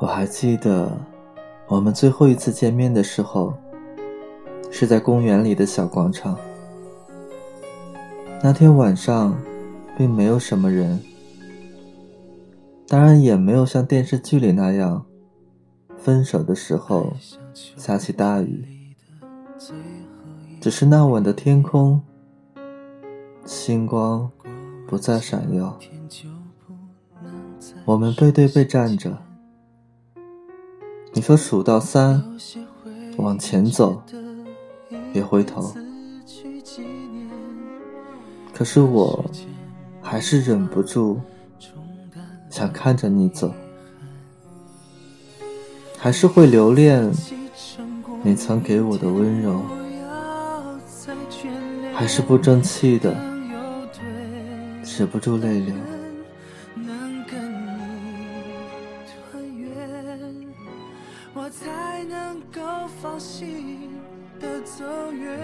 我还记得，我们最后一次见面的时候，是在公园里的小广场。那天晚上，并没有什么人，当然也没有像电视剧里那样，分手的时候下起大雨。只是那晚的天空，星光不再闪耀。我们背对背站着。你说数到三，往前走，别回头。可是我还是忍不住想看着你走，还是会留恋你曾给我的温柔，还是不争气的止不住泪流。才能够放心的走远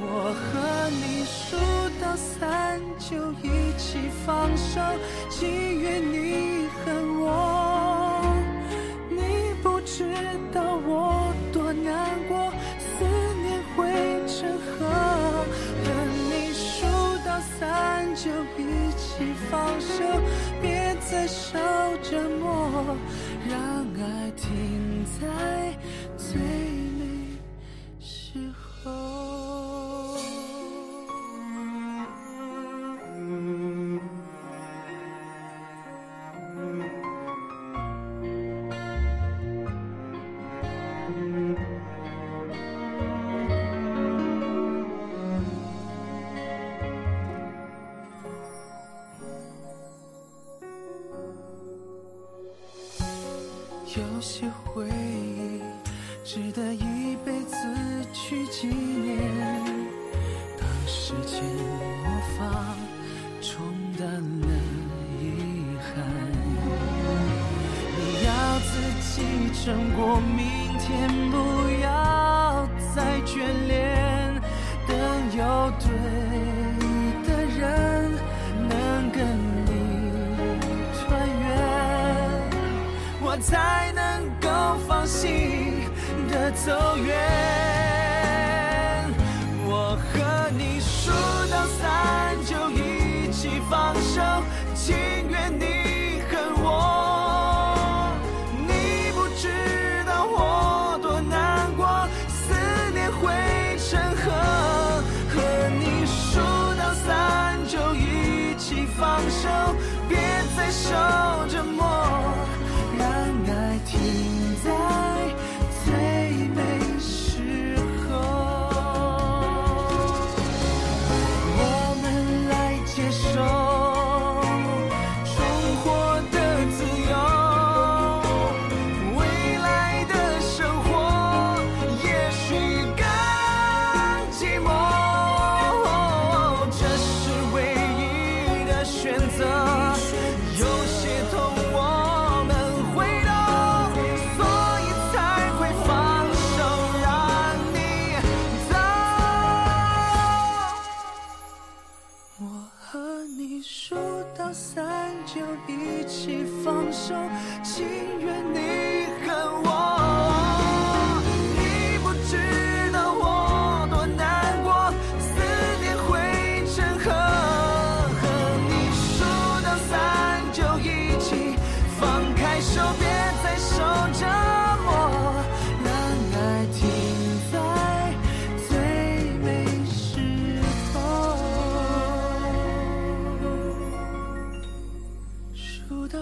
我和你数到三就一起放手，情愿你恨我。你不知道我多难过，思念会成河。和你数到三就一起放手，别再受折磨，让爱停在最美时候。有些回忆值得一辈子去纪念。当时间魔法冲淡了遗憾，你要自己撑过明天，不要再眷恋。等有对才能够放心的走远。我和你数到三就一起放手，情愿你恨我。你不知道我多难过，思念会成河。和你数到三就一起放手，别再的，有些痛我们会懂，所以才会放手让你走。我和你数到三就一起放手，情愿你恨我。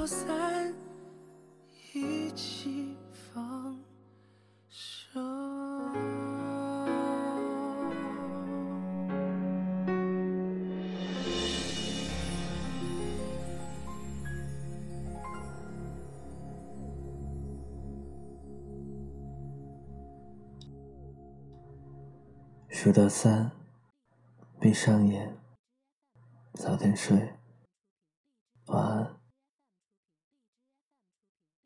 数到三，一起放手。数到三，闭上眼，早点睡，晚安。